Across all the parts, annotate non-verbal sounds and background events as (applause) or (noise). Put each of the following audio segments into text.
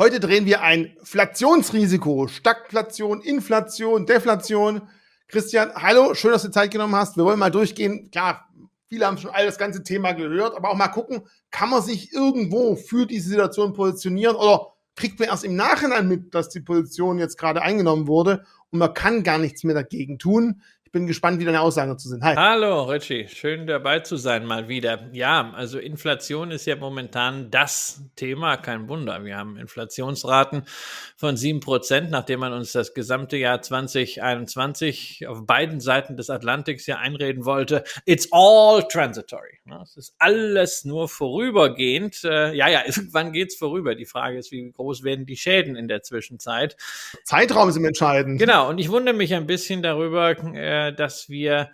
Heute drehen wir ein Flationsrisiko, Stagflation, Inflation, Deflation. Christian, hallo, schön, dass du Zeit genommen hast. Wir wollen mal durchgehen. Klar, viele haben schon all das ganze Thema gehört, aber auch mal gucken, kann man sich irgendwo für diese Situation positionieren oder kriegt man erst im Nachhinein mit, dass die Position jetzt gerade eingenommen wurde und man kann gar nichts mehr dagegen tun. Ich bin gespannt, wie deine Aussagen dazu sind. Hi. Hallo, Richie. Schön dabei zu sein mal wieder. Ja, also Inflation ist ja momentan das Thema. Kein Wunder. Wir haben Inflationsraten von sieben Prozent, nachdem man uns das gesamte Jahr 2021 auf beiden Seiten des Atlantiks ja einreden wollte. It's all transitory. Es ist alles nur vorübergehend. Äh, ja, ja, (laughs) irgendwann geht's vorüber. Die Frage ist, wie groß werden die Schäden in der Zwischenzeit? Zeitraum ist entscheidend. Genau. Und ich wundere mich ein bisschen darüber, äh, dass wir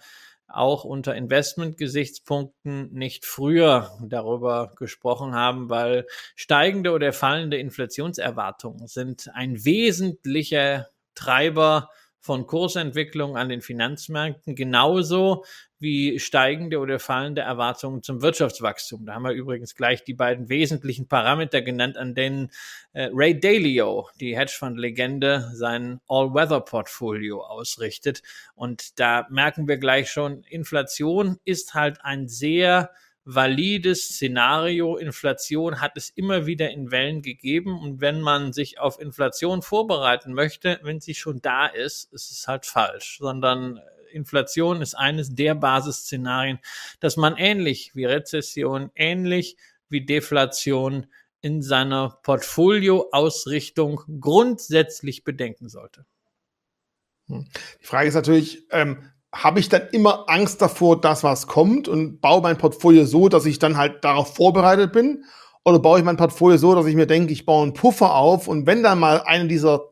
auch unter Investmentgesichtspunkten nicht früher darüber gesprochen haben, weil steigende oder fallende Inflationserwartungen sind ein wesentlicher Treiber von Kursentwicklung an den Finanzmärkten, genauso wie steigende oder fallende Erwartungen zum Wirtschaftswachstum. Da haben wir übrigens gleich die beiden wesentlichen Parameter genannt, an denen äh, Ray Dalio, die Hedgefund-Legende, sein All-Weather-Portfolio ausrichtet. Und da merken wir gleich schon, Inflation ist halt ein sehr valides Szenario. Inflation hat es immer wieder in Wellen gegeben. Und wenn man sich auf Inflation vorbereiten möchte, wenn sie schon da ist, ist es halt falsch, sondern Inflation ist eines der Basisszenarien, dass man ähnlich wie Rezession, ähnlich wie Deflation in seiner Portfolioausrichtung grundsätzlich bedenken sollte. Hm. Die Frage ist natürlich, ähm, habe ich dann immer Angst davor, dass was kommt und baue mein Portfolio so, dass ich dann halt darauf vorbereitet bin? Oder baue ich mein Portfolio so, dass ich mir denke, ich baue einen Puffer auf und wenn dann mal eine dieser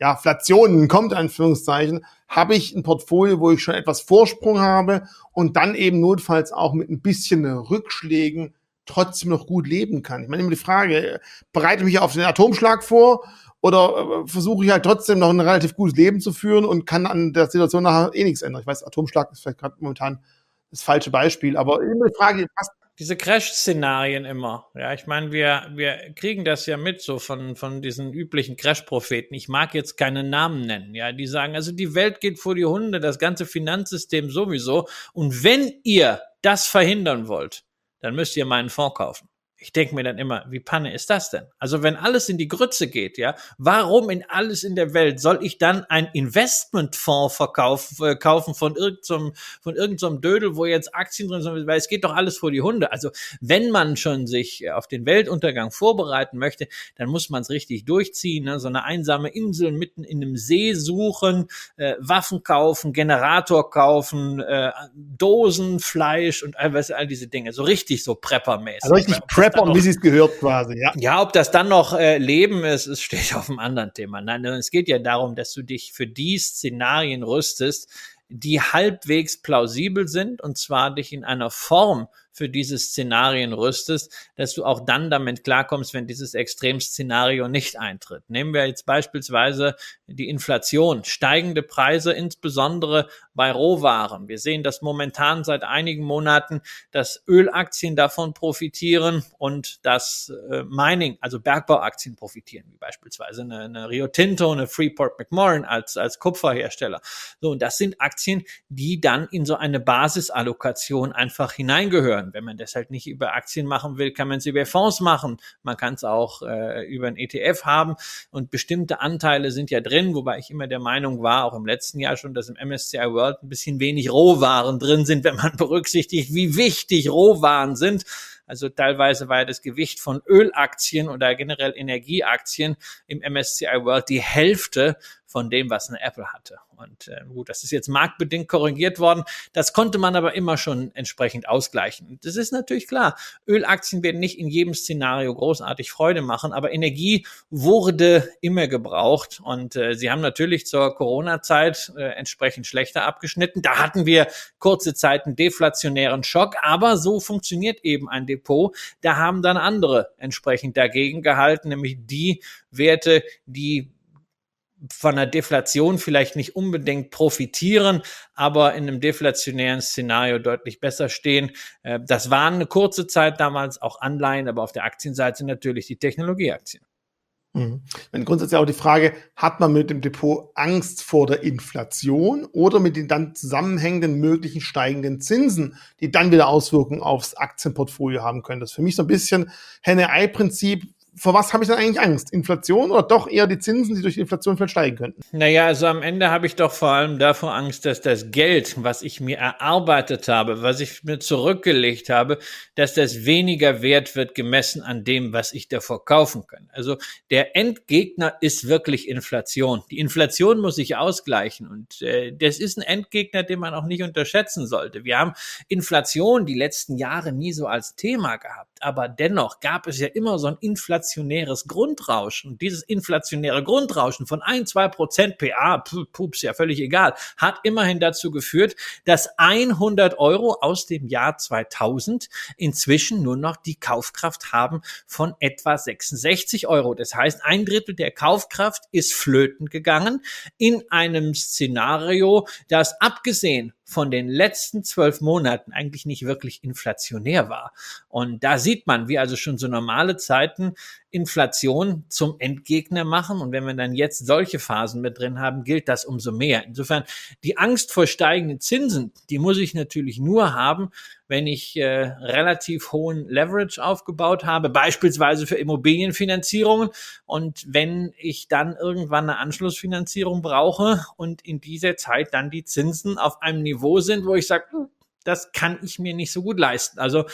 ja, Flationen kommt, Anführungszeichen, habe ich ein Portfolio, wo ich schon etwas Vorsprung habe und dann eben notfalls auch mit ein bisschen Rückschlägen trotzdem noch gut leben kann. Ich meine immer die Frage, bereite mich auf den Atomschlag vor oder äh, versuche ich halt trotzdem noch ein relativ gutes Leben zu führen und kann an der Situation nachher eh nichts ändern. Ich weiß, Atomschlag ist vielleicht gerade momentan das falsche Beispiel, aber immer die Frage, was diese Crash-Szenarien immer. Ja, ich meine, wir, wir kriegen das ja mit so von, von diesen üblichen Crash-Propheten. Ich mag jetzt keine Namen nennen. Ja, die sagen, also die Welt geht vor die Hunde, das ganze Finanzsystem sowieso. Und wenn ihr das verhindern wollt, dann müsst ihr meinen Fonds kaufen ich denke mir dann immer, wie Panne ist das denn? Also wenn alles in die Grütze geht, ja, warum in alles in der Welt soll ich dann ein Investmentfonds verkaufen, äh, kaufen von irgendeinem, von irgendeinem Dödel, wo jetzt Aktien drin sind, weil es geht doch alles vor die Hunde. Also wenn man schon sich auf den Weltuntergang vorbereiten möchte, dann muss man es richtig durchziehen, ne? so eine einsame Insel mitten in einem See suchen, äh, Waffen kaufen, Generator kaufen, äh, Dosen, Fleisch und all, all diese Dinge, so richtig so Preppermäßig. Also richtig Prepper Rapper, wie sie es gehört quasi, ja. Ja, ob das dann noch äh, Leben ist, es steht auf einem anderen Thema. Nein, es geht ja darum, dass du dich für die Szenarien rüstest, die halbwegs plausibel sind und zwar dich in einer Form für diese Szenarien rüstest, dass du auch dann damit klarkommst, wenn dieses Extremszenario nicht eintritt. Nehmen wir jetzt beispielsweise die Inflation, steigende Preise, insbesondere bei Rohwaren. Wir sehen das momentan seit einigen Monaten, dass Ölaktien davon profitieren und dass äh, Mining, also Bergbauaktien profitieren, wie beispielsweise eine, eine Rio Tinto, eine Freeport McMoran als, als Kupferhersteller. So, und das sind Aktien, die dann in so eine Basisallokation einfach hineingehören. Wenn man das halt nicht über Aktien machen will, kann man es über Fonds machen. Man kann es auch äh, über ein ETF haben und bestimmte Anteile sind ja drin, wobei ich immer der Meinung war, auch im letzten Jahr schon, dass im MSCI World ein bisschen wenig Rohwaren drin sind, wenn man (laughs) berücksichtigt, wie wichtig Rohwaren sind. Also teilweise war das Gewicht von Ölaktien oder generell Energieaktien im MSCI World die Hälfte von dem, was eine Apple hatte. Und äh, gut, das ist jetzt marktbedingt korrigiert worden. Das konnte man aber immer schon entsprechend ausgleichen. Das ist natürlich klar. Ölaktien werden nicht in jedem Szenario großartig Freude machen, aber Energie wurde immer gebraucht. Und äh, sie haben natürlich zur Corona-Zeit äh, entsprechend schlechter abgeschnitten. Da hatten wir kurze Zeit einen deflationären Schock, aber so funktioniert eben ein Depot. Da haben dann andere entsprechend dagegen gehalten, nämlich die Werte, die von einer Deflation vielleicht nicht unbedingt profitieren, aber in einem deflationären Szenario deutlich besser stehen. Äh, das waren eine kurze Zeit damals auch Anleihen, aber auf der Aktienseite natürlich die Technologieaktien. Mhm. Meine, grundsätzlich auch die Frage, hat man mit dem Depot Angst vor der Inflation oder mit den dann zusammenhängenden möglichen steigenden Zinsen, die dann wieder Auswirkungen aufs Aktienportfolio haben können? Das ist für mich so ein bisschen Henne-Ei-Prinzip vor was habe ich denn eigentlich Angst? Inflation oder doch eher die Zinsen, die durch die Inflation vielleicht steigen könnten? Naja, also am Ende habe ich doch vor allem davor Angst, dass das Geld, was ich mir erarbeitet habe, was ich mir zurückgelegt habe, dass das weniger wert wird gemessen an dem, was ich davor kaufen kann. Also der Endgegner ist wirklich Inflation. Die Inflation muss sich ausgleichen und äh, das ist ein Endgegner, den man auch nicht unterschätzen sollte. Wir haben Inflation die letzten Jahre nie so als Thema gehabt, aber dennoch gab es ja immer so ein Inflation inflationäres Grundrauschen. Und dieses inflationäre Grundrauschen von ein, zwei Prozent PA, pups, ja völlig egal, hat immerhin dazu geführt, dass 100 Euro aus dem Jahr 2000 inzwischen nur noch die Kaufkraft haben von etwa 66 Euro. Das heißt, ein Drittel der Kaufkraft ist flöten gegangen in einem Szenario, das abgesehen von den letzten zwölf Monaten eigentlich nicht wirklich inflationär war. Und da sieht man, wie also schon so normale Zeiten Inflation zum Endgegner machen. Und wenn wir dann jetzt solche Phasen mit drin haben, gilt das umso mehr. Insofern, die Angst vor steigenden Zinsen, die muss ich natürlich nur haben, wenn ich äh, relativ hohen Leverage aufgebaut habe, beispielsweise für Immobilienfinanzierungen. Und wenn ich dann irgendwann eine Anschlussfinanzierung brauche und in dieser Zeit dann die Zinsen auf einem Niveau sind, wo ich sage, hm, das kann ich mir nicht so gut leisten. Also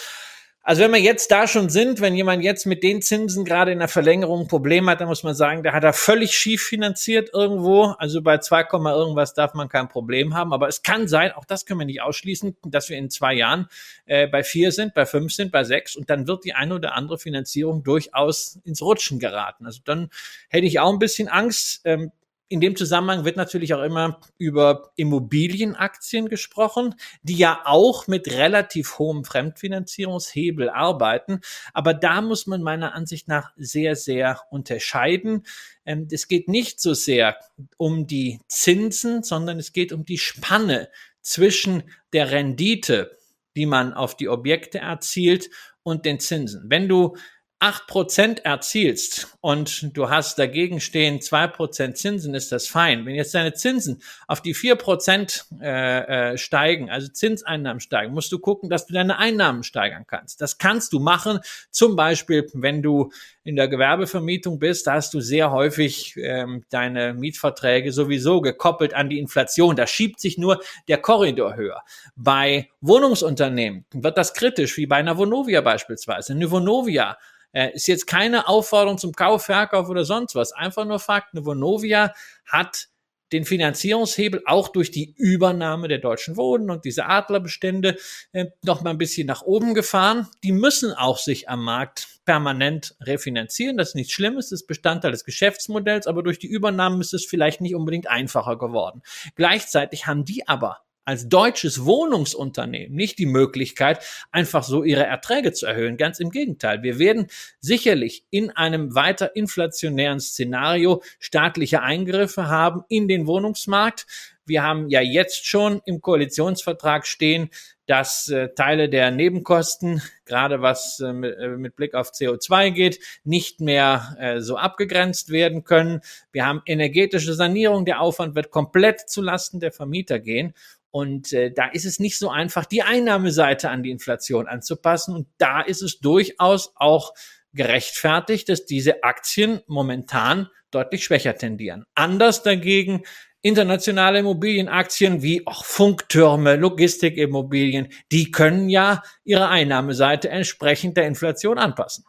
also wenn wir jetzt da schon sind, wenn jemand jetzt mit den Zinsen gerade in der Verlängerung ein Problem hat, dann muss man sagen, der hat er völlig schief finanziert irgendwo. Also bei 2, irgendwas darf man kein Problem haben. Aber es kann sein, auch das können wir nicht ausschließen, dass wir in zwei Jahren äh, bei vier sind, bei fünf sind, bei sechs und dann wird die eine oder andere Finanzierung durchaus ins Rutschen geraten. Also dann hätte ich auch ein bisschen Angst. Ähm, in dem Zusammenhang wird natürlich auch immer über Immobilienaktien gesprochen, die ja auch mit relativ hohem Fremdfinanzierungshebel arbeiten. Aber da muss man meiner Ansicht nach sehr, sehr unterscheiden. Ähm, es geht nicht so sehr um die Zinsen, sondern es geht um die Spanne zwischen der Rendite, die man auf die Objekte erzielt und den Zinsen. Wenn du acht Prozent erzielst und du hast dagegen stehen zwei Prozent Zinsen, ist das fein. Wenn jetzt deine Zinsen auf die vier Prozent äh, äh, steigen, also Zinseinnahmen steigen, musst du gucken, dass du deine Einnahmen steigern kannst. Das kannst du machen, zum Beispiel, wenn du in der Gewerbevermietung bist, da hast du sehr häufig ähm, deine Mietverträge sowieso gekoppelt an die Inflation. Da schiebt sich nur der Korridor höher. Bei Wohnungsunternehmen wird das kritisch, wie bei einer Vonovia beispielsweise. Eine Vonovia äh, ist jetzt keine Aufforderung zum Kauf, Verkauf oder sonst was. Einfach nur Fakt. Eine Vonovia hat den Finanzierungshebel auch durch die Übernahme der deutschen Wohnen und diese Adlerbestände äh, noch mal ein bisschen nach oben gefahren. Die müssen auch sich am Markt permanent refinanzieren. Das ist nichts Schlimmes, das ist Bestandteil des Geschäftsmodells, aber durch die Übernahmen ist es vielleicht nicht unbedingt einfacher geworden. Gleichzeitig haben die aber als deutsches Wohnungsunternehmen nicht die Möglichkeit, einfach so ihre Erträge zu erhöhen. Ganz im Gegenteil. Wir werden sicherlich in einem weiter inflationären Szenario staatliche Eingriffe haben in den Wohnungsmarkt. Wir haben ja jetzt schon im Koalitionsvertrag stehen, dass äh, Teile der Nebenkosten, gerade was äh, mit, äh, mit, Blick auf CO2 geht, nicht mehr äh, so abgegrenzt werden können. Wir haben energetische Sanierung. Der Aufwand wird komplett zulasten der Vermieter gehen. Und äh, da ist es nicht so einfach, die Einnahmeseite an die Inflation anzupassen. Und da ist es durchaus auch gerechtfertigt, dass diese Aktien momentan deutlich schwächer tendieren. Anders dagegen internationale Immobilienaktien wie auch Funktürme, Logistikimmobilien, die können ja ihre Einnahmeseite entsprechend der Inflation anpassen.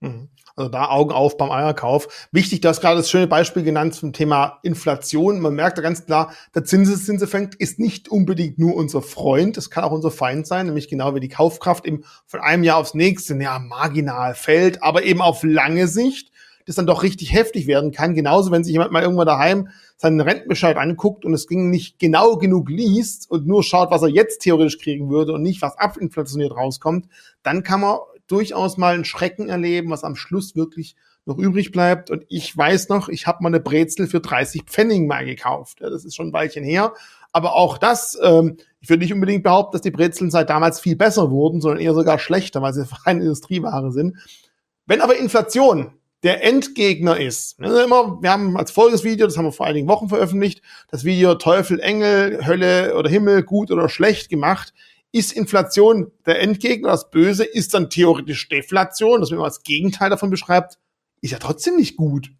Mhm. Also da Augen auf beim Eierkauf. Wichtig, du hast gerade das schöne Beispiel genannt zum Thema Inflation. Man merkt da ganz klar, der Zinseszinseffekt ist nicht unbedingt nur unser Freund, es kann auch unser Feind sein, nämlich genau wie die Kaufkraft eben von einem Jahr aufs nächste ja marginal fällt, aber eben auf lange Sicht das dann doch richtig heftig werden kann. Genauso, wenn sich jemand mal irgendwann daheim seinen Rentenbescheid anguckt und es ging nicht genau genug liest und nur schaut, was er jetzt theoretisch kriegen würde und nicht, was abinflationiert rauskommt, dann kann man durchaus mal einen Schrecken erleben, was am Schluss wirklich noch übrig bleibt. Und ich weiß noch, ich habe mal eine Brezel für 30 Pfennig mal gekauft. Ja, das ist schon ein Weilchen her. Aber auch das, ähm, ich würde nicht unbedingt behaupten, dass die Brezeln seit damals viel besser wurden, sondern eher sogar schlechter, weil sie (laughs) reine Industrieware sind. Wenn aber Inflation der Endgegner ist. Immer, wir haben als folgendes Video, das haben wir vor einigen Wochen veröffentlicht, das Video Teufel, Engel, Hölle oder Himmel, gut oder schlecht gemacht. Ist Inflation der Endgegner, das Böse, ist dann theoretisch Deflation, das man als Gegenteil davon beschreibt, ist ja trotzdem nicht gut.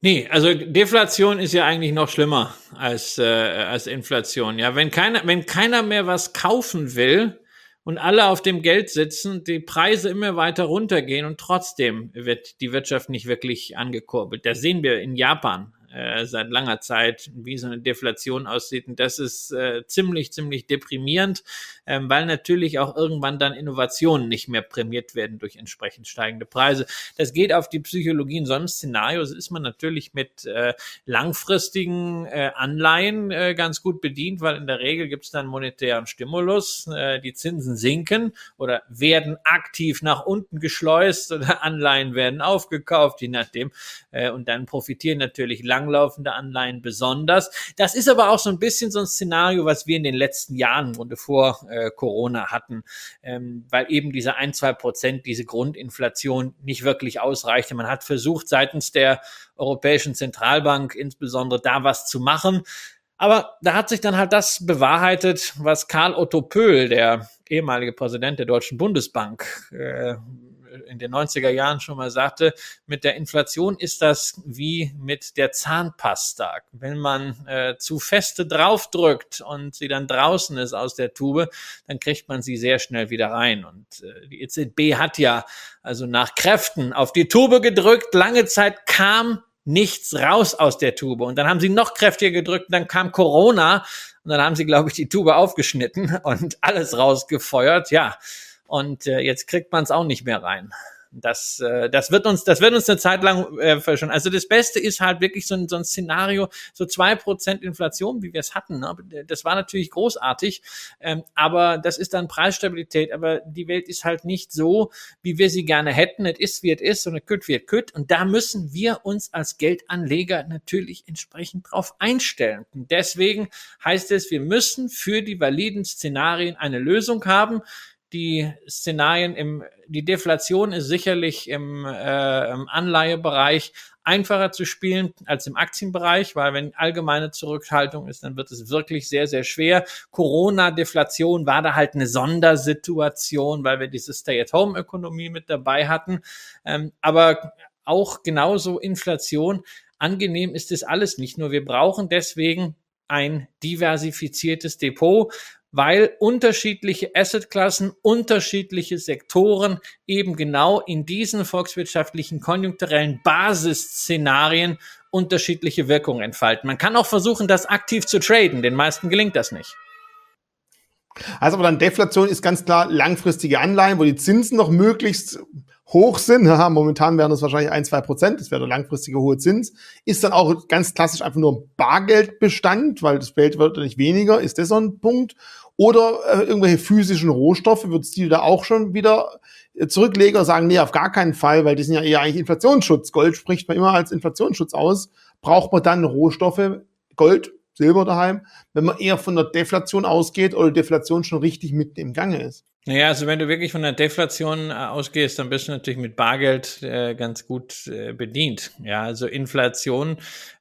Nee, also Deflation ist ja eigentlich noch schlimmer als, äh, als Inflation. Ja, wenn keiner, wenn keiner mehr was kaufen will, und alle auf dem Geld sitzen, die Preise immer weiter runtergehen und trotzdem wird die Wirtschaft nicht wirklich angekurbelt. Das sehen wir in Japan äh, seit langer Zeit, wie so eine Deflation aussieht. Und das ist äh, ziemlich, ziemlich deprimierend, ähm, weil natürlich auch irgendwann dann Innovationen nicht mehr prämiert werden durch entsprechend steigende Preise. Das geht auf die Psychologie in so einem Szenario. Ist man natürlich mit äh, langfristigen äh, Anleihen äh, ganz gut bedient, weil in der Regel gibt es dann monetären Stimulus. Äh, die Zinsen sinken oder werden aktiv nach unten geschleust oder (laughs) Anleihen werden aufgekauft, je nachdem. Äh, und dann profitieren natürlich lang langlaufende Anleihen besonders. Das ist aber auch so ein bisschen so ein Szenario, was wir in den letzten Jahren und vor äh, Corona hatten, ähm, weil eben diese ein, zwei Prozent, diese Grundinflation nicht wirklich ausreichte. Man hat versucht, seitens der Europäischen Zentralbank insbesondere da was zu machen. Aber da hat sich dann halt das bewahrheitet, was Karl Otto Pöhl, der ehemalige Präsident der Deutschen Bundesbank, äh, in den 90er Jahren schon mal sagte, mit der Inflation ist das wie mit der Zahnpasta. Wenn man äh, zu feste draufdrückt und sie dann draußen ist aus der Tube, dann kriegt man sie sehr schnell wieder rein. Und äh, die EZB hat ja also nach Kräften auf die Tube gedrückt. Lange Zeit kam nichts raus aus der Tube. Und dann haben sie noch kräftiger gedrückt, dann kam Corona und dann haben sie, glaube ich, die Tube aufgeschnitten und alles rausgefeuert. Ja, und äh, jetzt kriegt man es auch nicht mehr rein. Das, äh, das wird uns, das wird uns eine Zeit lang äh, verschonen. Also das Beste ist halt wirklich so ein, so ein Szenario, so zwei Prozent Inflation, wie wir es hatten. Ne? Das war natürlich großartig, ähm, aber das ist dann Preisstabilität. Aber die Welt ist halt nicht so, wie wir sie gerne hätten. Es ist, wie es ist und es kütt, wie es kütt. Und da müssen wir uns als Geldanleger natürlich entsprechend drauf einstellen. Und deswegen heißt es, wir müssen für die validen Szenarien eine Lösung haben die Szenarien im, die Deflation ist sicherlich im, äh, im Anleihebereich einfacher zu spielen als im Aktienbereich, weil wenn allgemeine Zurückhaltung ist, dann wird es wirklich sehr, sehr schwer. Corona-Deflation war da halt eine Sondersituation, weil wir diese Stay-at-Home-Ökonomie mit dabei hatten. Ähm, aber auch genauso Inflation. Angenehm ist es alles nicht nur. Wir brauchen deswegen ein diversifiziertes Depot weil unterschiedliche Assetklassen, unterschiedliche Sektoren eben genau in diesen volkswirtschaftlichen konjunkturellen Basisszenarien unterschiedliche Wirkungen entfalten. Man kann auch versuchen, das aktiv zu traden. Den meisten gelingt das nicht. Also aber dann Deflation ist ganz klar langfristige Anleihen, wo die Zinsen noch möglichst hoch sind. Haha, momentan wären das wahrscheinlich ein, zwei Prozent. Das wäre der langfristige hohe Zins. Ist dann auch ganz klassisch einfach nur ein Bargeldbestand, weil das Geld wird nicht weniger. Ist das so ein Punkt? Oder äh, irgendwelche physischen Rohstoffe, wird es die da auch schon wieder äh, Zurückleger sagen, nee, auf gar keinen Fall, weil die sind ja eher eigentlich Inflationsschutz. Gold spricht man immer als Inflationsschutz aus. Braucht man dann Rohstoffe, Gold, Silber daheim, wenn man eher von der Deflation ausgeht oder Deflation schon richtig mit im Gange ist? Naja, also wenn du wirklich von der Deflation äh, ausgehst, dann bist du natürlich mit Bargeld äh, ganz gut äh, bedient. Ja, also Inflation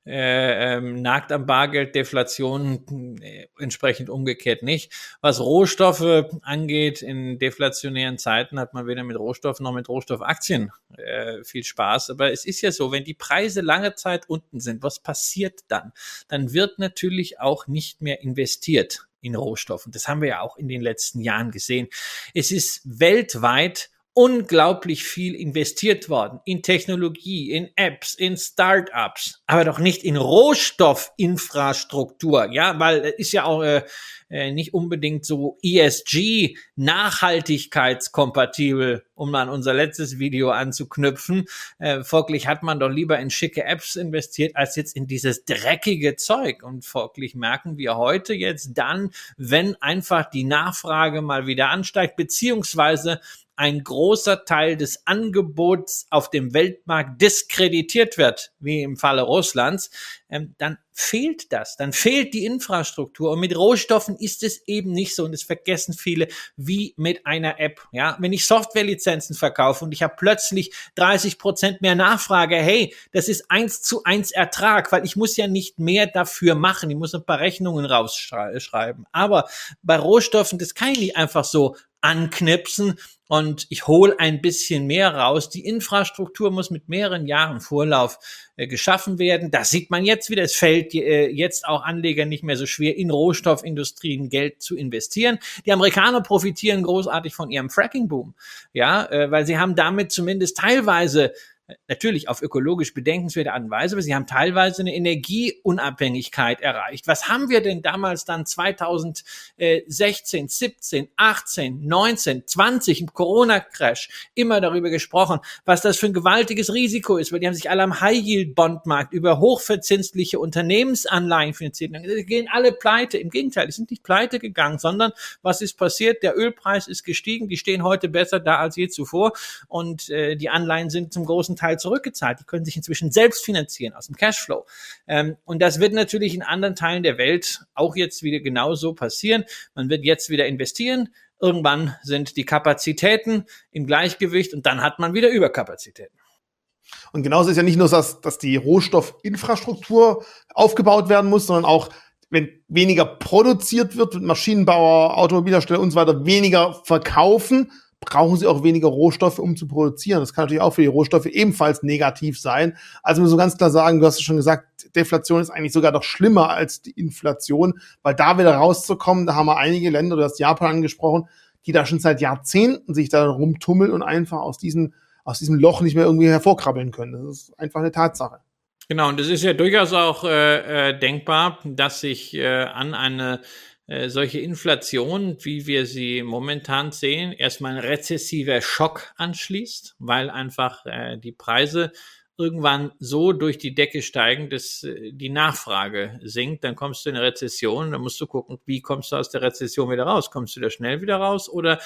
äh, ähm, nagt am Bargeld, Deflation äh, entsprechend umgekehrt nicht. Was Rohstoffe angeht, in deflationären Zeiten hat man weder mit Rohstoffen noch mit Rohstoffaktien äh, viel Spaß. Aber es ist ja so, wenn die Preise lange Zeit unten sind, was passiert dann? Dann wird natürlich auch nicht mehr investiert in Rohstoffen. Das haben wir ja auch in den letzten Jahren gesehen. Es ist weltweit unglaublich viel investiert worden in Technologie, in Apps, in Startups, aber doch nicht in Rohstoffinfrastruktur, ja, weil ist ja auch äh, äh, nicht unbedingt so ESG, nachhaltigkeitskompatibel, um an unser letztes Video anzuknüpfen. Äh, folglich hat man doch lieber in schicke Apps investiert, als jetzt in dieses dreckige Zeug. Und folglich merken wir heute jetzt dann, wenn einfach die Nachfrage mal wieder ansteigt, beziehungsweise ein großer Teil des Angebots auf dem Weltmarkt diskreditiert wird, wie im Falle Russlands, ähm, dann fehlt das, dann fehlt die Infrastruktur. Und mit Rohstoffen ist es eben nicht so, und das vergessen viele, wie mit einer App. Ja, wenn ich Softwarelizenzen verkaufe und ich habe plötzlich 30 Prozent mehr Nachfrage, hey, das ist eins zu eins Ertrag, weil ich muss ja nicht mehr dafür machen. Ich muss ein paar Rechnungen rausschreiben. Aber bei Rohstoffen, das kann ich nicht einfach so anknipsen und ich hole ein bisschen mehr raus. Die Infrastruktur muss mit mehreren Jahren Vorlauf äh, geschaffen werden. Das sieht man jetzt wieder. Es fällt äh, jetzt auch Anlegern nicht mehr so schwer, in Rohstoffindustrien Geld zu investieren. Die Amerikaner profitieren großartig von ihrem Fracking-Boom, ja, äh, weil sie haben damit zumindest teilweise natürlich auf ökologisch bedenkenswerte Art und Weise, aber sie haben teilweise eine Energieunabhängigkeit erreicht. Was haben wir denn damals dann 2016, 17, 18, 19, 20 im Corona-Crash immer darüber gesprochen, was das für ein gewaltiges Risiko ist, weil die haben sich alle am High-Yield-Bondmarkt über hochverzinsliche Unternehmensanleihen finanziert. Die gehen alle pleite. Im Gegenteil, die sind nicht pleite gegangen, sondern was ist passiert? Der Ölpreis ist gestiegen, die stehen heute besser da als je zuvor und äh, die Anleihen sind zum großen Teil zurückgezahlt. Die können sich inzwischen selbst finanzieren aus dem Cashflow. Ähm, und das wird natürlich in anderen Teilen der Welt auch jetzt wieder genauso passieren. Man wird jetzt wieder investieren. Irgendwann sind die Kapazitäten im Gleichgewicht und dann hat man wieder Überkapazitäten. Und genauso ist ja nicht nur, dass, dass die Rohstoffinfrastruktur aufgebaut werden muss, sondern auch wenn weniger produziert wird, Maschinenbauer, Automobilhersteller und so weiter weniger verkaufen, brauchen sie auch weniger Rohstoffe, um zu produzieren. Das kann natürlich auch für die Rohstoffe ebenfalls negativ sein. Also muss man ganz klar sagen, du hast es schon gesagt, Deflation ist eigentlich sogar noch schlimmer als die Inflation, weil da wieder rauszukommen, da haben wir einige Länder, du hast Japan angesprochen, die da schon seit Jahrzehnten sich da rumtummeln und einfach aus diesem, aus diesem Loch nicht mehr irgendwie hervorkrabbeln können. Das ist einfach eine Tatsache. Genau, und es ist ja durchaus auch äh, äh, denkbar, dass sich äh, an eine äh, solche Inflation, wie wir sie momentan sehen, erstmal ein rezessiver Schock anschließt, weil einfach äh, die Preise irgendwann so durch die Decke steigen, dass äh, die Nachfrage sinkt, dann kommst du in eine Rezession, dann musst du gucken, wie kommst du aus der Rezession wieder raus? Kommst du da schnell wieder raus? Oder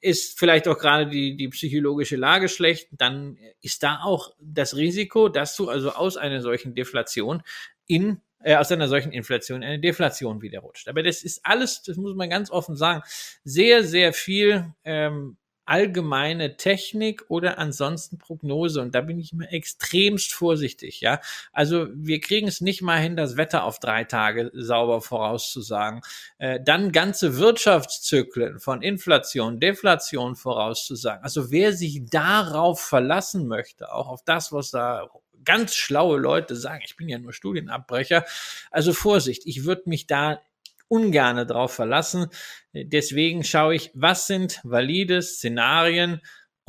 ist vielleicht auch gerade die, die psychologische Lage schlecht, dann ist da auch das Risiko, dass du also aus einer solchen Deflation in äh, aus einer solchen Inflation eine Deflation wieder rutscht. Aber das ist alles, das muss man ganz offen sagen, sehr, sehr viel ähm, allgemeine Technik oder ansonsten Prognose. Und da bin ich immer extremst vorsichtig, ja. Also wir kriegen es nicht mal hin, das Wetter auf drei Tage sauber vorauszusagen. Äh, dann ganze Wirtschaftszyklen von Inflation, Deflation vorauszusagen. Also wer sich darauf verlassen möchte, auch auf das, was da ganz schlaue Leute sagen, ich bin ja nur Studienabbrecher. Also Vorsicht, ich würde mich da ungerne drauf verlassen. Deswegen schaue ich, was sind valide Szenarien,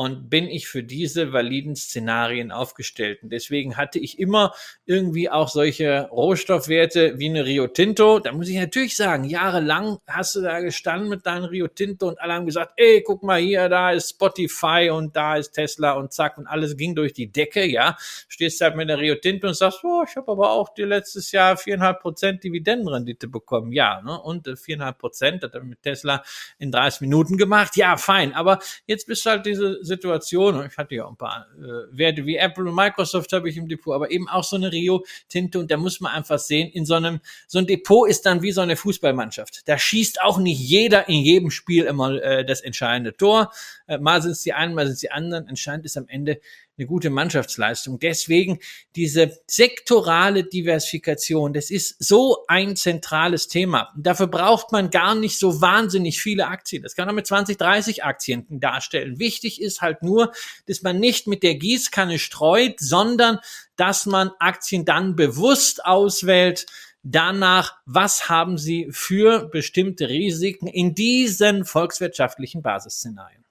und bin ich für diese validen Szenarien aufgestellt. Und deswegen hatte ich immer irgendwie auch solche Rohstoffwerte wie eine Rio Tinto. Da muss ich natürlich sagen, jahrelang hast du da gestanden mit deinem Rio Tinto und alle haben gesagt, ey, guck mal hier, da ist Spotify und da ist Tesla und zack und alles ging durch die Decke, ja. Stehst halt mit der Rio Tinto und sagst, oh, ich habe aber auch dir letztes Jahr viereinhalb Prozent Dividendenrendite bekommen, ja, ne? Und äh, viereinhalb Prozent hat er mit Tesla in 30 Minuten gemacht, ja, fein. Aber jetzt bist du halt diese Situation, ich hatte ja ein paar äh, Werte wie Apple und Microsoft habe ich im Depot, aber eben auch so eine Rio-Tinte und da muss man einfach sehen, in so einem, so ein Depot ist dann wie so eine Fußballmannschaft. Da schießt auch nicht jeder in jedem Spiel immer äh, das entscheidende Tor. Äh, mal sind es die einen, mal sind es die anderen. Entscheidend ist am Ende, eine gute Mannschaftsleistung. Deswegen diese sektorale Diversifikation, das ist so ein zentrales Thema. dafür braucht man gar nicht so wahnsinnig viele Aktien. Das kann man mit 20, 30 Aktien darstellen. Wichtig ist halt nur, dass man nicht mit der Gießkanne streut, sondern dass man Aktien dann bewusst auswählt, danach, was haben sie für bestimmte Risiken in diesen volkswirtschaftlichen Basisszenarien.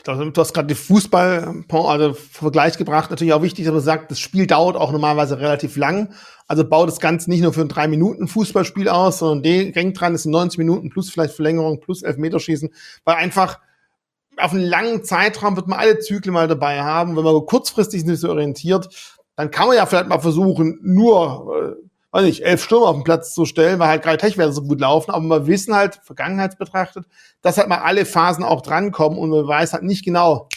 Ich glaube, du hast gerade den Fußball also Vergleich gebracht. Natürlich auch wichtig, dass man sagt, das Spiel dauert auch normalerweise relativ lang. Also baut das Ganze nicht nur für ein drei Minuten Fußballspiel aus, sondern denkt dran, es sind 90 Minuten plus vielleicht Verlängerung plus Elfmeterschießen, weil einfach auf einen langen Zeitraum wird man alle Zyklen mal dabei haben. Wenn man kurzfristig sich so orientiert, dann kann man ja vielleicht mal versuchen, nur äh, weiß nicht, elf Stürmer auf den Platz zu stellen, weil halt gerade Tech-Werte so gut laufen. Aber wir wissen halt, vergangenheitsbetrachtet, dass halt mal alle Phasen auch drankommen und man weiß halt nicht genau,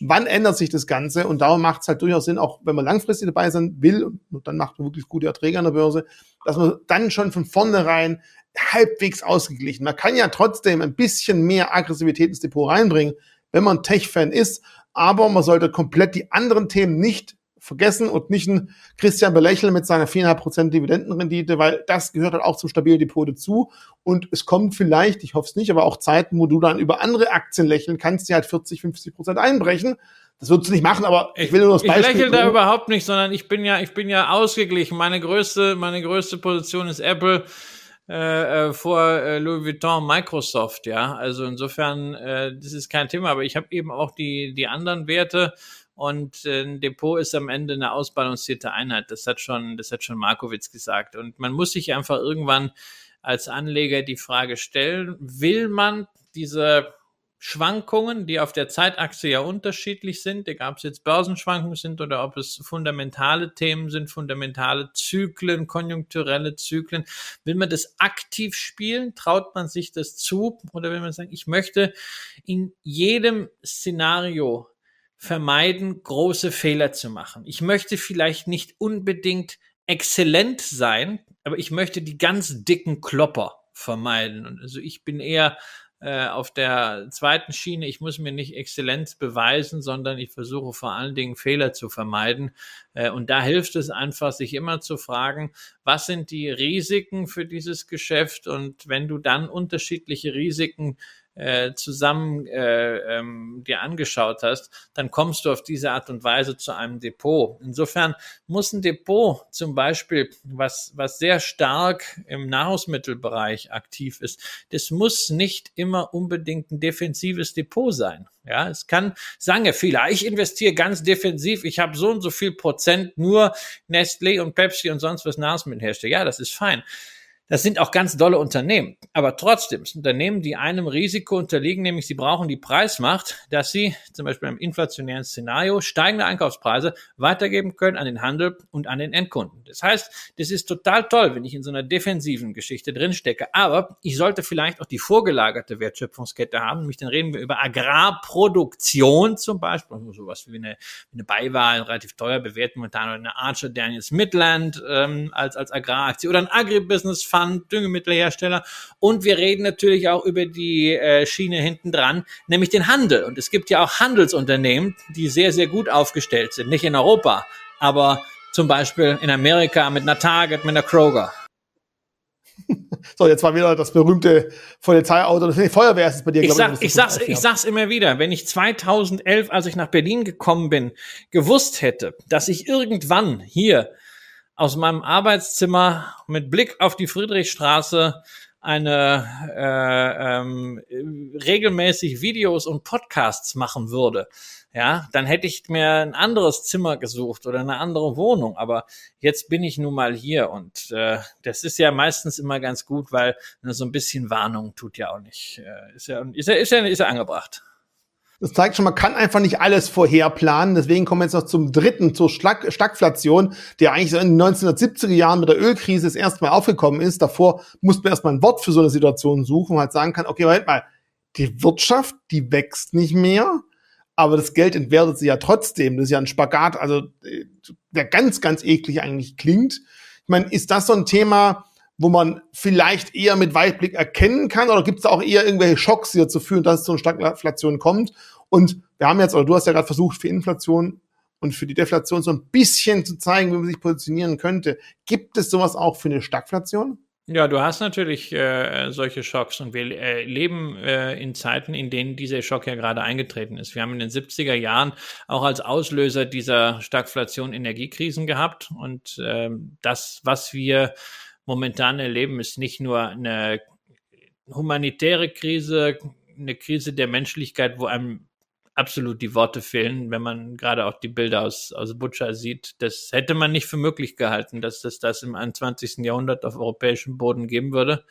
wann ändert sich das Ganze. Und darum macht es halt durchaus Sinn, auch wenn man langfristig dabei sein will, und dann macht man wirklich gute Erträge an der Börse, dass man dann schon von vornherein halbwegs ausgeglichen. Man kann ja trotzdem ein bisschen mehr Aggressivität ins Depot reinbringen, wenn man Tech-Fan ist, aber man sollte komplett die anderen Themen nicht vergessen und nicht ein Christian belächeln mit seiner 4,5% Dividendenrendite, weil das gehört halt auch zum stabilen Depot dazu. Und es kommt vielleicht, ich hoffe es nicht, aber auch Zeiten, wo du dann über andere Aktien lächeln kannst, die halt 40, 50% einbrechen. Das würdest du nicht machen, aber ich will nur das Beispiel. Ich lächle da überhaupt nicht, sondern ich bin ja, ich bin ja ausgeglichen. Meine größte, meine größte Position ist Apple. Äh, äh, vor äh, Louis Vuitton, Microsoft, ja. Also insofern, äh, das ist kein Thema, aber ich habe eben auch die, die anderen Werte und äh, ein Depot ist am Ende eine ausbalancierte Einheit. Das hat schon, das hat schon Markowitz gesagt. Und man muss sich einfach irgendwann als Anleger die Frage stellen, will man diese Schwankungen, die auf der Zeitachse ja unterschiedlich sind, egal ob es jetzt Börsenschwankungen sind oder ob es fundamentale Themen sind, fundamentale Zyklen, konjunkturelle Zyklen. Will man das aktiv spielen? Traut man sich das zu? Oder will man sagen, ich möchte in jedem Szenario vermeiden, große Fehler zu machen. Ich möchte vielleicht nicht unbedingt exzellent sein, aber ich möchte die ganz dicken Klopper vermeiden. also ich bin eher äh, auf der zweiten Schiene, ich muss mir nicht Exzellenz beweisen, sondern ich versuche vor allen Dingen Fehler zu vermeiden. Äh, und da hilft es einfach, sich immer zu fragen, was sind die Risiken für dieses Geschäft? Und wenn du dann unterschiedliche Risiken äh, zusammen äh, ähm, dir angeschaut hast, dann kommst du auf diese Art und Weise zu einem Depot. Insofern muss ein Depot zum Beispiel, was, was sehr stark im Nahrungsmittelbereich aktiv ist, das muss nicht immer unbedingt ein defensives Depot sein. Ja, es kann, sagen ja viele, ich investiere ganz defensiv, ich habe so und so viel Prozent nur Nestlé und Pepsi und sonst was Nahrungsmittelhersteller. Ja, das ist fein. Das sind auch ganz dolle Unternehmen. Aber trotzdem sind Unternehmen, die einem Risiko unterliegen, nämlich sie brauchen die Preismacht, dass sie zum Beispiel im inflationären Szenario steigende Einkaufspreise weitergeben können an den Handel und an den Endkunden. Das heißt, das ist total toll, wenn ich in so einer defensiven Geschichte drinstecke. Aber ich sollte vielleicht auch die vorgelagerte Wertschöpfungskette haben. Nämlich dann reden wir über Agrarproduktion zum Beispiel, also sowas wie eine, eine Beiwahl, relativ teuer bewertet momentan, oder eine Archer Daniels Midland ähm, als, als Agraraktie oder ein Agribusiness Pharma, Düngemittelhersteller. Und wir reden natürlich auch über die äh, Schiene hinten dran, nämlich den Handel. Und es gibt ja auch Handelsunternehmen, die sehr, sehr gut aufgestellt sind. Nicht in Europa, aber zum Beispiel in Amerika mit einer Target, mit einer Kroger. (laughs) So, jetzt war wieder das berühmte Polizeiauto. Die Feuerwehr ist es bei dir, ich, sag, ich, ich, sag's, ich sag's immer wieder. Wenn ich 2011, als ich nach Berlin gekommen bin, gewusst hätte, dass ich irgendwann hier aus meinem Arbeitszimmer mit Blick auf die Friedrichstraße eine äh, ähm, regelmäßig Videos und Podcasts machen würde, ja, dann hätte ich mir ein anderes Zimmer gesucht oder eine andere Wohnung. Aber jetzt bin ich nun mal hier und äh, das ist ja meistens immer ganz gut, weil ne, so ein bisschen Warnung tut ja auch nicht. Äh, ist ja, ist ja, ist ja, ist ja angebracht. Das zeigt schon, man kann einfach nicht alles vorherplanen. Deswegen kommen wir jetzt noch zum dritten, zur Stag Stagflation, der eigentlich so in den 1970er Jahren mit der Ölkrise das erste Mal aufgekommen ist. Davor musste man erstmal ein Wort für so eine Situation suchen, wo man halt sagen kann, okay, Moment mal, die Wirtschaft, die wächst nicht mehr, aber das Geld entwertet sich ja trotzdem. Das ist ja ein Spagat, also der ganz, ganz eklig eigentlich klingt. Ich meine, ist das so ein Thema, wo man vielleicht eher mit Weitblick erkennen kann? Oder gibt es da auch eher irgendwelche Schocks, die dazu führen, dass es zu einer Stagflation kommt? Und wir haben jetzt, oder du hast ja gerade versucht, für Inflation und für die Deflation so ein bisschen zu zeigen, wie man sich positionieren könnte. Gibt es sowas auch für eine Stagflation? Ja, du hast natürlich äh, solche Schocks und wir äh, leben äh, in Zeiten, in denen dieser Schock ja gerade eingetreten ist. Wir haben in den 70er Jahren auch als Auslöser dieser Stagflation Energiekrisen gehabt und äh, das, was wir momentan erleben, ist nicht nur eine humanitäre Krise, eine Krise der Menschlichkeit, wo einem absolut die Worte fehlen, wenn man gerade auch die Bilder aus, aus Butcher sieht. Das hätte man nicht für möglich gehalten, dass es das im 21. Jahrhundert auf europäischem Boden geben würde.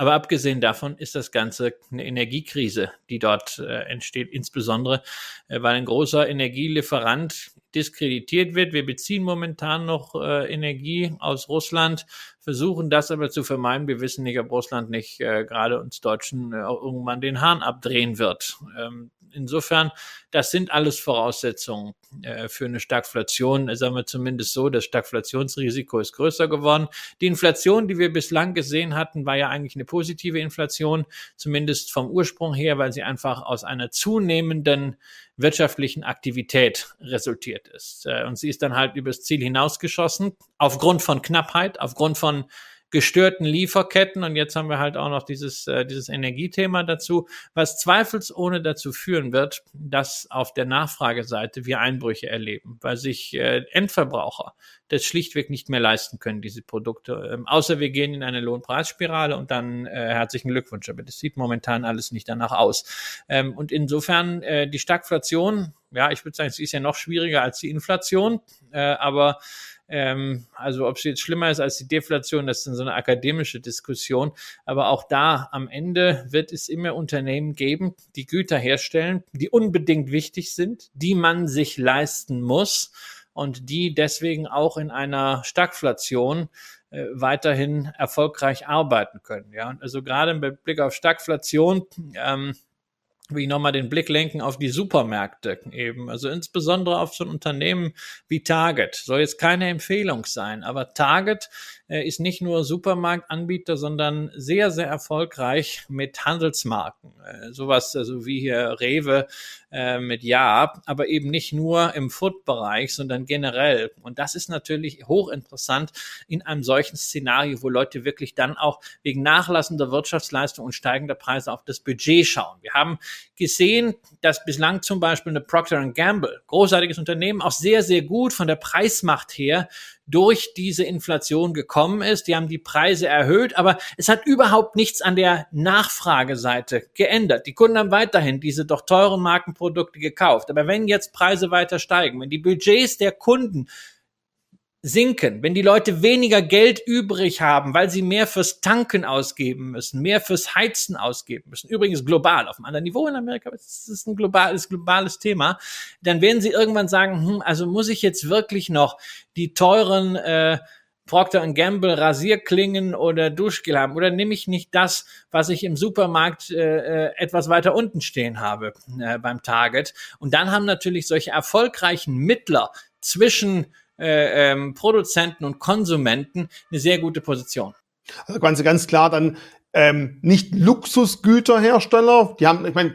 Aber abgesehen davon ist das Ganze eine Energiekrise, die dort äh, entsteht, insbesondere äh, weil ein großer Energielieferant diskreditiert wird. Wir beziehen momentan noch äh, Energie aus Russland, versuchen das aber zu vermeiden. Wir wissen nicht, ob Russland nicht äh, gerade uns Deutschen äh, irgendwann den Hahn abdrehen wird. Ähm, insofern, das sind alles Voraussetzungen äh, für eine Stagflation. Sagen wir zumindest so, das Stagflationsrisiko ist größer geworden. Die Inflation, die wir bislang gesehen hatten, war ja eigentlich eine positive Inflation, zumindest vom Ursprung her, weil sie einfach aus einer zunehmenden wirtschaftlichen Aktivität resultiert ist. Äh, und sie ist dann halt übers Ziel hinausgeschossen, aufgrund von Knappheit, aufgrund von gestörten Lieferketten und jetzt haben wir halt auch noch dieses, äh, dieses Energiethema dazu, was zweifelsohne dazu führen wird, dass auf der Nachfrageseite wir Einbrüche erleben, weil sich äh, Endverbraucher das schlichtweg nicht mehr leisten können, diese Produkte. Ähm, außer wir gehen in eine Lohnpreisspirale und dann äh, herzlichen Glückwunsch. Aber das sieht momentan alles nicht danach aus. Ähm, und insofern äh, die Stagflation, ja, ich würde sagen, sie ist ja noch schwieriger als die Inflation, äh, aber ähm, also ob sie jetzt schlimmer ist als die Deflation, das ist so eine akademische Diskussion. Aber auch da am Ende wird es immer Unternehmen geben, die Güter herstellen, die unbedingt wichtig sind, die man sich leisten muss und die deswegen auch in einer Stagflation äh, weiterhin erfolgreich arbeiten können. Ja, also gerade mit Blick auf Stagflation ähm, wie nochmal den Blick lenken auf die Supermärkte eben. Also insbesondere auf so ein Unternehmen wie Target. Soll jetzt keine Empfehlung sein, aber Target ist nicht nur Supermarktanbieter, sondern sehr, sehr erfolgreich mit Handelsmarken. Äh, sowas also wie hier Rewe äh, mit Ja, aber eben nicht nur im Food-Bereich, sondern generell. Und das ist natürlich hochinteressant in einem solchen Szenario, wo Leute wirklich dann auch wegen nachlassender Wirtschaftsleistung und steigender Preise auf das Budget schauen. Wir haben gesehen, dass bislang zum Beispiel eine Procter Gamble, großartiges Unternehmen, auch sehr, sehr gut von der Preismacht her durch diese Inflation gekommen ist. Die haben die Preise erhöht, aber es hat überhaupt nichts an der Nachfrageseite geändert. Die Kunden haben weiterhin diese doch teuren Markenprodukte gekauft. Aber wenn jetzt Preise weiter steigen, wenn die Budgets der Kunden sinken, wenn die Leute weniger Geld übrig haben, weil sie mehr fürs Tanken ausgeben müssen, mehr fürs Heizen ausgeben müssen, übrigens global, auf einem anderen Niveau in Amerika, das ist ein globales, globales Thema, dann werden sie irgendwann sagen, hm, also muss ich jetzt wirklich noch die teuren äh, Procter Gamble Rasierklingen oder Duschgel haben? Oder nehme ich nicht das, was ich im Supermarkt äh, äh, etwas weiter unten stehen habe äh, beim Target? Und dann haben natürlich solche erfolgreichen Mittler zwischen äh, ähm, Produzenten und Konsumenten eine sehr gute Position. Also ganz, ganz klar dann ähm, nicht Luxusgüterhersteller. Die haben, ich meine,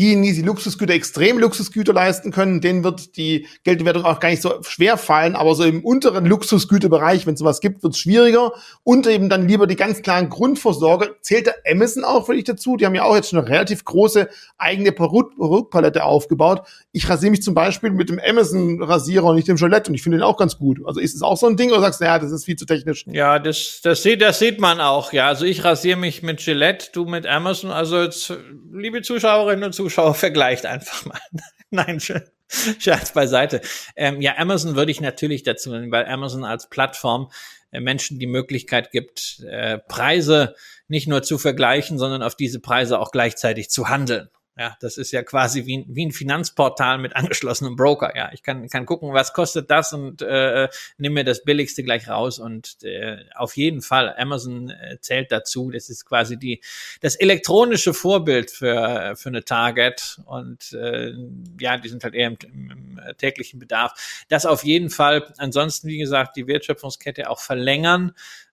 diejenigen, die Luxusgüter, extrem Luxusgüter leisten können, denen wird die Geldwertung auch gar nicht so schwer fallen, aber so im unteren Luxusgüterbereich, wenn es sowas gibt, wird es schwieriger. Und eben dann lieber die ganz klaren Grundversorger. Zählt der Amazon auch für dich dazu? Die haben ja auch jetzt schon eine relativ große eigene Produktpalette aufgebaut. Ich rasiere mich zum Beispiel mit dem Amazon-Rasierer und nicht dem Gillette und ich finde den auch ganz gut. Also ist es auch so ein Ding oder sagst du, ja, das ist viel zu technisch? Ja, das, das, sieht, das sieht man auch. Ja, also ich rasiere mich mit Gillette, du mit Amazon. Also jetzt, liebe Zuschauerinnen und Zuschauer, Zuschauer vergleicht einfach mal. (laughs) Nein, Scherz beiseite. Ähm, ja, Amazon würde ich natürlich dazu nennen, weil Amazon als Plattform äh, Menschen die Möglichkeit gibt, äh, Preise nicht nur zu vergleichen, sondern auf diese Preise auch gleichzeitig zu handeln. Ja, das ist ja quasi wie, wie ein Finanzportal mit (laughs) angeschlossenem Broker. Ja, ich kann, kann gucken, was kostet das und äh, nehme mir das Billigste gleich raus. Und äh, auf jeden Fall, Amazon äh, zählt dazu. Das ist quasi die das elektronische Vorbild für, für eine Target. Und äh, ja, die sind halt eher im, im täglichen Bedarf. Das auf jeden Fall. Ansonsten, wie gesagt, die Wertschöpfungskette auch verlängern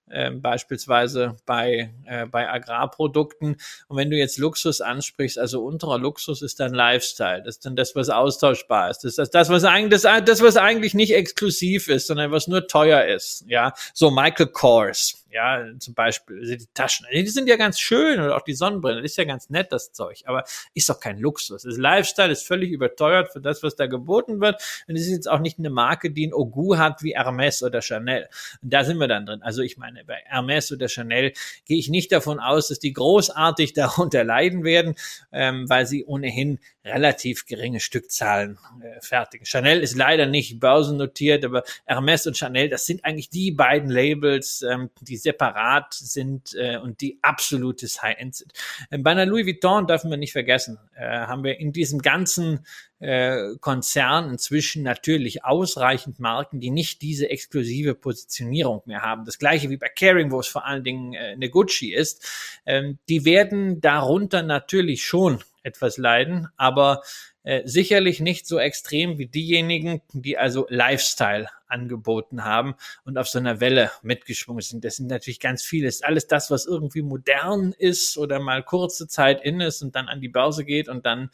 äh, beispielsweise bei, äh, bei Agrarprodukten. Und wenn du jetzt Luxus ansprichst, also unterer Luxus ist dann Lifestyle. Das ist dann das, was austauschbar ist. Das ist das, was eigentlich, das, das, was eigentlich nicht exklusiv ist, sondern was nur teuer ist. Ja, so Michael Kors ja, zum Beispiel also die Taschen, die sind ja ganz schön oder auch die Sonnenbrille, das ist ja ganz nett, das Zeug, aber ist doch kein Luxus. Das Lifestyle ist völlig überteuert für das, was da geboten wird und es ist jetzt auch nicht eine Marke, die ein Ogu hat wie Hermes oder Chanel. Und da sind wir dann drin. Also ich meine, bei Hermes oder Chanel gehe ich nicht davon aus, dass die großartig (laughs) darunter leiden werden, ähm, weil sie ohnehin relativ geringe Stückzahlen äh, fertigen. Chanel ist leider nicht börsennotiert, aber Hermes und Chanel, das sind eigentlich die beiden Labels, ähm, die die separat sind äh, und die absolutes High-End sind. Ähm, bei einer Louis Vuitton dürfen wir nicht vergessen, äh, haben wir in diesem ganzen äh, Konzern inzwischen natürlich ausreichend Marken, die nicht diese exklusive Positionierung mehr haben. Das gleiche wie bei Caring, wo es vor allen Dingen äh, eine Gucci ist. Ähm, die werden darunter natürlich schon etwas leiden, aber äh, sicherlich nicht so extrem wie diejenigen, die also Lifestyle angeboten haben und auf so einer Welle mitgeschwungen sind. Das sind natürlich ganz viele. Ist alles das, was irgendwie modern ist oder mal kurze Zeit in ist und dann an die Börse geht und dann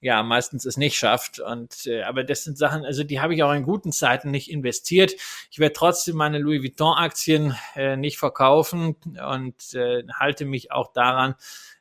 ja meistens es nicht schafft. Und äh, aber das sind Sachen, also die habe ich auch in guten Zeiten nicht investiert. Ich werde trotzdem meine Louis Vuitton-Aktien äh, nicht verkaufen und äh, halte mich auch daran,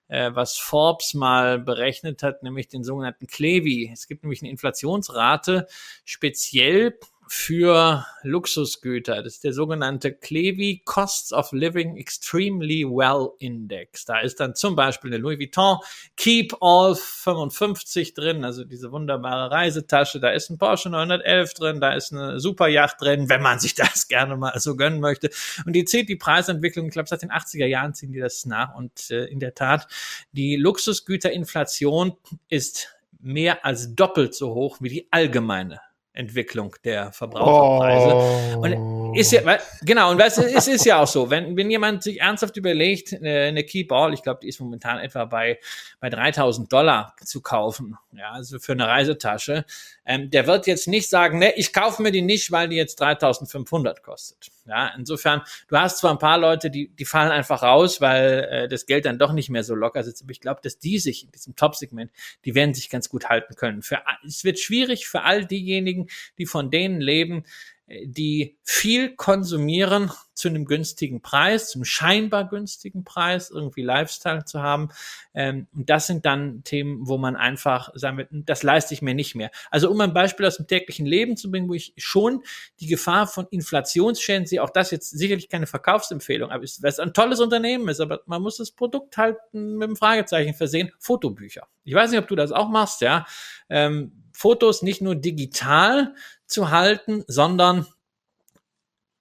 äh, was Forbes mal berechnet hat, nämlich den sogenannten Clevi. Es gibt nämlich eine Inflationsrate speziell für Luxusgüter. Das ist der sogenannte Clevi Costs of Living Extremely Well Index. Da ist dann zum Beispiel eine Louis Vuitton Keep All 55 drin, also diese wunderbare Reisetasche. Da ist ein Porsche 911 drin, da ist eine Superjacht drin, wenn man sich das gerne mal so gönnen möchte. Und die zählt die Preisentwicklung, ich glaube seit den 80er Jahren ziehen die das nach. Und äh, in der Tat, die Luxusgüterinflation ist mehr als doppelt so hoch wie die allgemeine Entwicklung der Verbraucherpreise. Oh. Und ist ja, genau, und was, es ist ja auch so, wenn, wenn jemand sich ernsthaft überlegt, eine, eine Keyball, ich glaube, die ist momentan etwa bei, bei 3000 Dollar zu kaufen, ja, also für eine Reisetasche, ähm, der wird jetzt nicht sagen, ne, ich kaufe mir die nicht, weil die jetzt 3500 kostet. Ja, insofern, du hast zwar ein paar Leute, die, die fallen einfach raus, weil äh, das Geld dann doch nicht mehr so locker sitzt, aber ich glaube, dass die sich in diesem Top-Segment, die werden sich ganz gut halten können. Für, es wird schwierig für all diejenigen, die von denen leben, die viel konsumieren zu einem günstigen Preis, zum scheinbar günstigen Preis, irgendwie Lifestyle zu haben. Ähm, und das sind dann Themen, wo man einfach sagen wird, das leiste ich mir nicht mehr. Also um ein Beispiel aus dem täglichen Leben zu bringen, wo ich schon die Gefahr von Inflationsschäden sehe, auch das jetzt sicherlich keine Verkaufsempfehlung, aber es, es ein tolles Unternehmen ist, aber man muss das Produkt halt mit einem Fragezeichen versehen, Fotobücher. Ich weiß nicht, ob du das auch machst, ja. Ähm, Fotos nicht nur digital zu halten, sondern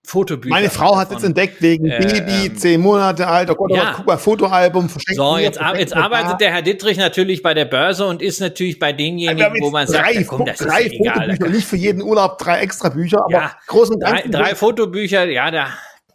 Fotobücher. Meine Frau hat es jetzt entdeckt wegen äh, Baby, ähm, zehn Monate alt. Oh Gott, oh ja. guck mal, Fotoalbum. So, jetzt, jetzt arbeitet der Herr Dittrich natürlich bei der Börse und ist natürlich bei denjenigen, wo man sagt, drei, ja, komm, das drei ist egal. Fotobücher, nicht für jeden Urlaub drei extra Bücher, aber ja, großen drei, drei Fotobücher, ja, da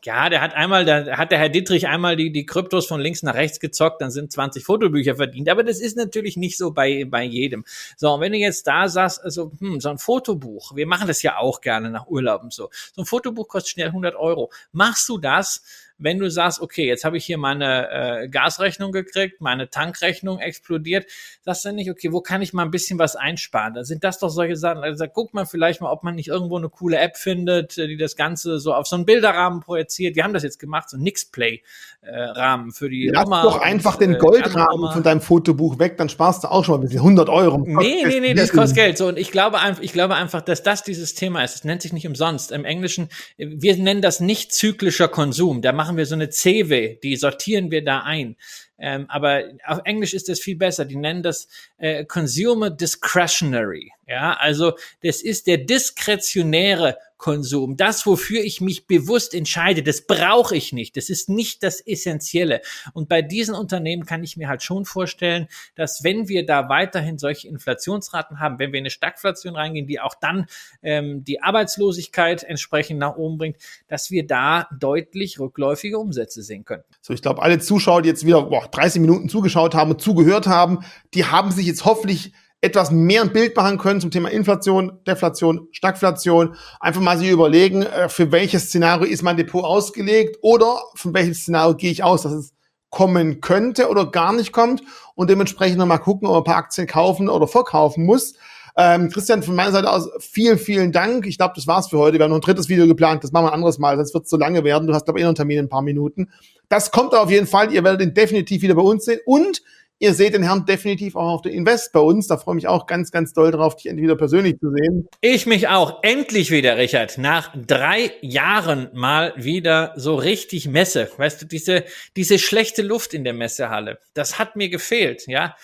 ja, der hat einmal, da hat der Herr Dittrich einmal die, die Kryptos von links nach rechts gezockt, dann sind 20 Fotobücher verdient. Aber das ist natürlich nicht so bei, bei jedem. So, und wenn du jetzt da sagst, also, hm, so ein Fotobuch, wir machen das ja auch gerne nach Urlauben so. So ein Fotobuch kostet schnell 100 Euro. Machst du das? Wenn du sagst, okay, jetzt habe ich hier meine äh, Gasrechnung gekriegt, meine Tankrechnung explodiert, sagst du nicht, okay, wo kann ich mal ein bisschen was einsparen? Da sind das doch solche Sachen. Also guck mal vielleicht mal, ob man nicht irgendwo eine coole App findet, äh, die das Ganze so auf so einen Bilderrahmen projiziert. Wir haben das jetzt gemacht, so ein Nixplay-Rahmen äh, für die Lass Oma. doch einfach und, den äh, Goldrahmen von deinem Fotobuch weg, dann sparst du auch schon mal ein bisschen 100 Euro. Nee, nee, nee, das kostet Geld. So, und ich glaube einfach, ich glaube einfach, dass das dieses Thema ist. Es nennt sich nicht umsonst. Im Englischen, wir nennen das nicht zyklischer Konsum. Da machen machen wir so eine CW, die sortieren wir da ein. Ähm, aber auf Englisch ist das viel besser. Die nennen das äh, Consumer Discretionary. Ja, also das ist der diskretionäre Konsum. Das, wofür ich mich bewusst entscheide, das brauche ich nicht. Das ist nicht das Essentielle. Und bei diesen Unternehmen kann ich mir halt schon vorstellen, dass wenn wir da weiterhin solche Inflationsraten haben, wenn wir in eine Stagflation reingehen, die auch dann ähm, die Arbeitslosigkeit entsprechend nach oben bringt, dass wir da deutlich rückläufige Umsätze sehen können. So, ich glaube, alle Zuschauer, die jetzt wieder boah, 30 Minuten zugeschaut haben und zugehört haben, die haben sich jetzt hoffentlich etwas mehr ein Bild machen können zum Thema Inflation, Deflation, Stagflation. Einfach mal sich überlegen, äh, für welches Szenario ist mein Depot ausgelegt oder von welchem Szenario gehe ich aus, dass es kommen könnte oder gar nicht kommt und dementsprechend nochmal gucken, ob man ein paar Aktien kaufen oder verkaufen muss. Ähm, Christian, von meiner Seite aus vielen, vielen Dank. Ich glaube, das war's für heute. Wir haben noch ein drittes Video geplant. Das machen wir ein anderes Mal, sonst wird es zu lange werden. Du hast, glaube ich, eh noch einen Termin in ein paar Minuten. Das kommt auf jeden Fall. Ihr werdet ihn definitiv wieder bei uns sehen. Und Ihr seht den Herrn definitiv auch auf der Invest bei uns. Da freue ich mich auch ganz, ganz doll drauf, dich endlich wieder persönlich zu sehen. Ich mich auch. Endlich wieder, Richard. Nach drei Jahren mal wieder so richtig Messe. Weißt du, diese, diese schlechte Luft in der Messehalle. Das hat mir gefehlt, ja.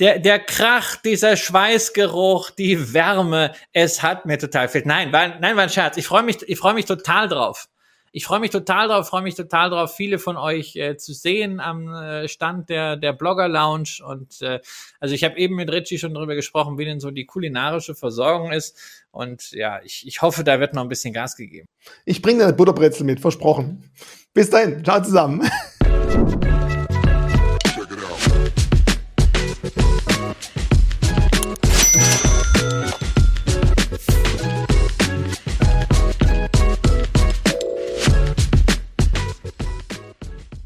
Der, der Krach, dieser Schweißgeruch, die Wärme, es hat mir total gefehlt. Nein, war, nein, war ein Scherz. Ich freue mich, ich freue mich total drauf Ich freue mich total drauf, freue mich total drauf, viele von euch äh, zu sehen am äh, Stand der, der Blogger Lounge. Und äh, also ich habe eben mit Richie schon darüber gesprochen, wie denn so die kulinarische Versorgung ist. Und ja, ich, ich hoffe, da wird noch ein bisschen Gas gegeben. Ich bringe eine Butterbrezel mit, versprochen. Bis dahin, ciao zusammen. (laughs)